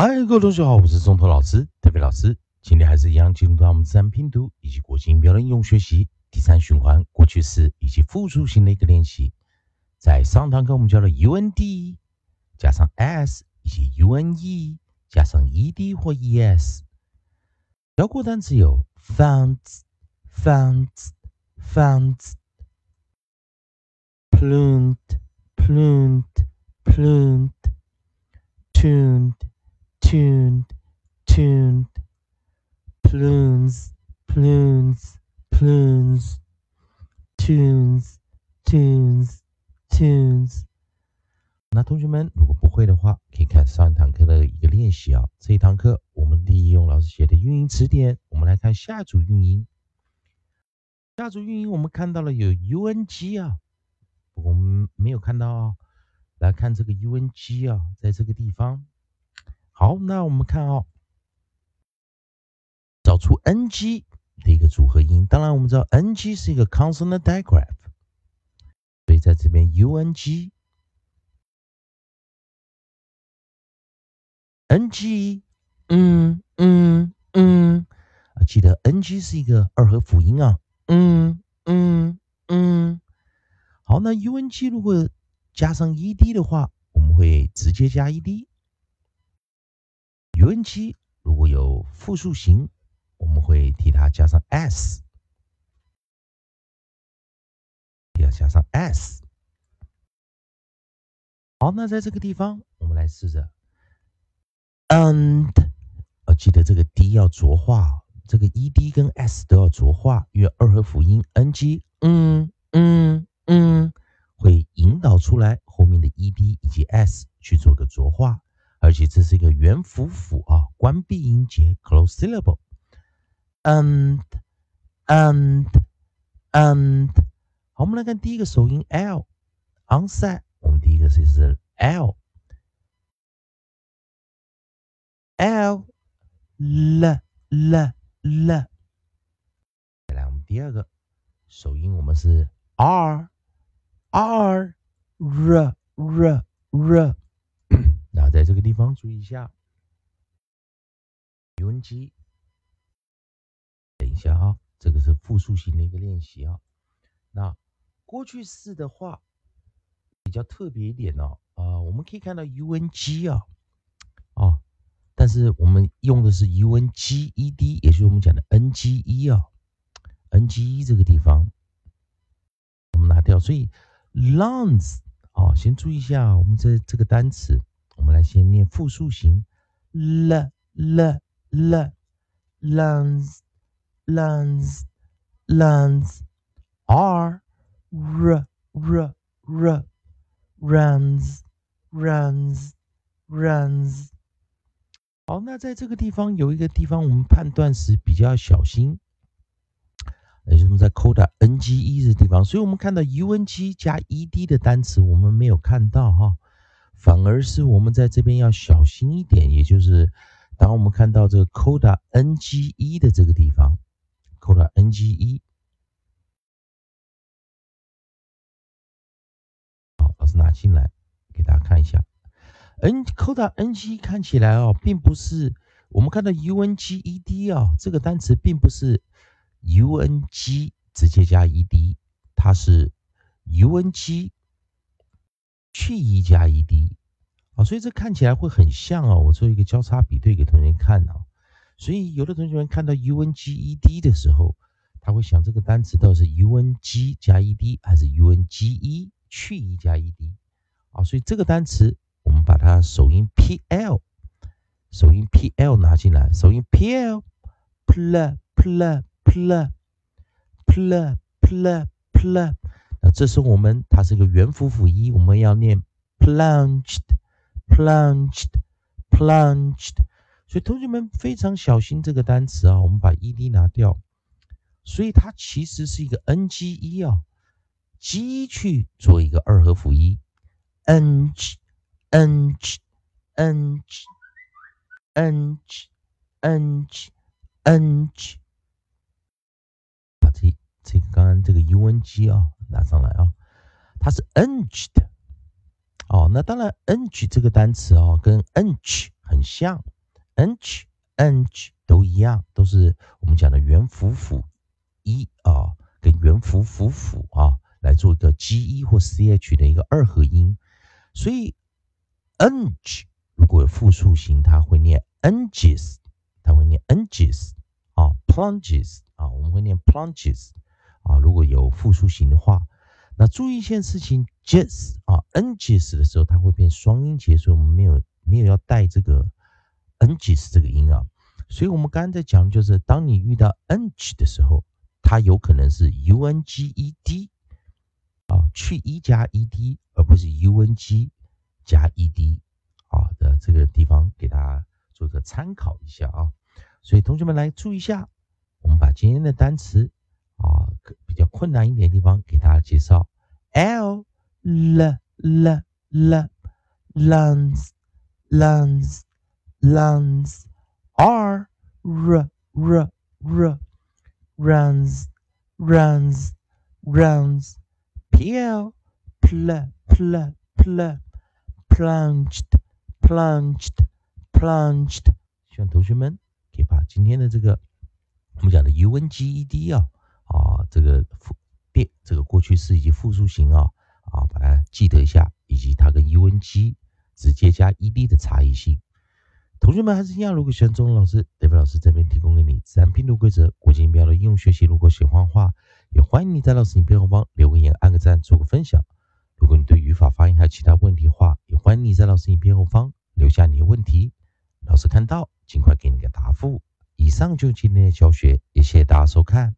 嗨，各位同学好，我是中头老师，特别老师。今天还是一样，进入到我们自然拼读以及国际音标的应用学习第三循环过去式以及复数型的一个练习。在上堂课我们教了 U N D 加上 S 以及 U N E 加上 E D 或 E S。教过单词有 found、found、found、plumed、plumed、plumed、tuned。Tuned, tuned, plumes, plumes, plumes, tunes, tunes, tunes。那同学们如果不会的话，可以看上一堂课的一个练习啊。这一堂课我们利用老师写的运音词典，我们来看下一组运音。下组运音我们看到了有 u n g 啊，我们没有看到啊。来看这个 u n g 啊，在这个地方。好，那我们看哦，找出 ng 的一个组合音。当然，我们知道 ng 是一个 consonant digraph，所以在这边 ung ng，嗯嗯嗯，记得 ng 是一个二合辅音啊，嗯嗯嗯。好，那 ung 如果加上 ed 的话，我们会直接加 ed。U n g 如果有复数形，我们会替它加上 s，要加上 s。好，那在这个地方，我们来试着，and，呃，记得这个 d 要浊化，这个 e d 跟 s 都要浊化，因为二合辅音 n g，嗯嗯嗯，会引导出来后面的 e d 以及 s 去做个浊化。而且这是一个元辅辅啊，关闭音节 （close syllable）。and and and，好，我们来看第一个首音 l，onside。我们第一个是是 l l l l l。再来，我们第二个首音我们是 r r r r r。那在这个地方注意一下，u n g。等一下啊，这个是复数型的一个练习啊。那过去式的话比较特别一点哦，啊，我们可以看到 u n g 啊，啊，但是我们用的是 u n g e d，也就是我们讲的 n g e 啊，n g e 这个地方我们拿掉，所以 lungs 啊，先注意一下我们这这个单词。我们来先念复数型，l l l lungs lungs lungs r r r r runs runs runs。好，那在这个地方有一个地方我们判断时比较小心，也就是我们在扣的 n g e 的地方，所以我们看到 u n g 加 e d 的单词我们没有看到哈。反而是我们在这边要小心一点，也就是当我们看到这个 coda nge 的这个地方，coda nge，好，老师拿进来给大家看一下，n coda nge 看起来哦，并不是我们看到 unged 啊这个单词并不是 ung 直接加 ed，它是 ung。去一加一 d 啊，所以这看起来会很像哦。我做一个交叉比对给同学看啊。所以有的同学们看到 u n g e d 的时候，他会想这个单词到底是 u n g 加 e d 还是 u n g e 去一加 e d 啊？所以这个单词我们把它首音 p l 首音 p l 拿进来，首音 p l pl pl pl pl pl pl 这是我们，它是一个元辅辅音，我们要念 plunged，plunged，plunged。所以同学们非常小心这个单词啊，我们把 ed 拿掉，所以它其实是一个 nge 啊，g 去做一个二合辅音，ng，ng，ng，ng，ng，ng。这个刚刚这个 ung 啊。拿上来啊，它是 ng 的哦。那当然，ng 这个单词哦，跟 ng 很很像，ng ng 都一样，都是我们讲的元辅辅一啊，跟元辅辅辅啊来做一个 g e 或 c h 的一个二合音，所以 ng 如果有复数形，它会念 n gs，它会念 n gs 啊，plunges 啊，我们会念 plunges 啊，如果有复数型的话。那注意一件事情，jes 啊，nges 的时候，它会变双音节，所以我们没有没有要带这个 nges 这个音啊。所以我们刚刚在讲，就是当你遇到 ng 的时候，它有可能是 unged 啊，去 e 加 ed，而不是 ung 加 ed 啊的这个地方，给大家做个参考一下啊。所以同学们来注意一下，我们把今天的单词。比较困难一点的地方给大家介绍：l l l l lungs lungs lungs r r r r runs runs runs pl pl pl pl plunged plunged plunged。希望同学们可以把今天的这个我们讲的 u n g e d 啊。这个复变这个过去式以及复数型啊啊，把它记得一下，以及它跟 u n g 直接加 e d 的差异性。同学们还是一样，如果喜欢中文老师，David 老师这边提供给你自然拼读规则、国际音标的应用学习。如果喜欢的话，也欢迎你在老师影片后方留个言、按个赞、做个分享。如果你对语法、发音还有其他问题的话，也欢迎你在老师影片后方留下你的问题，老师看到尽快给你个答复。以上就是今天的教学，也谢谢大家收看。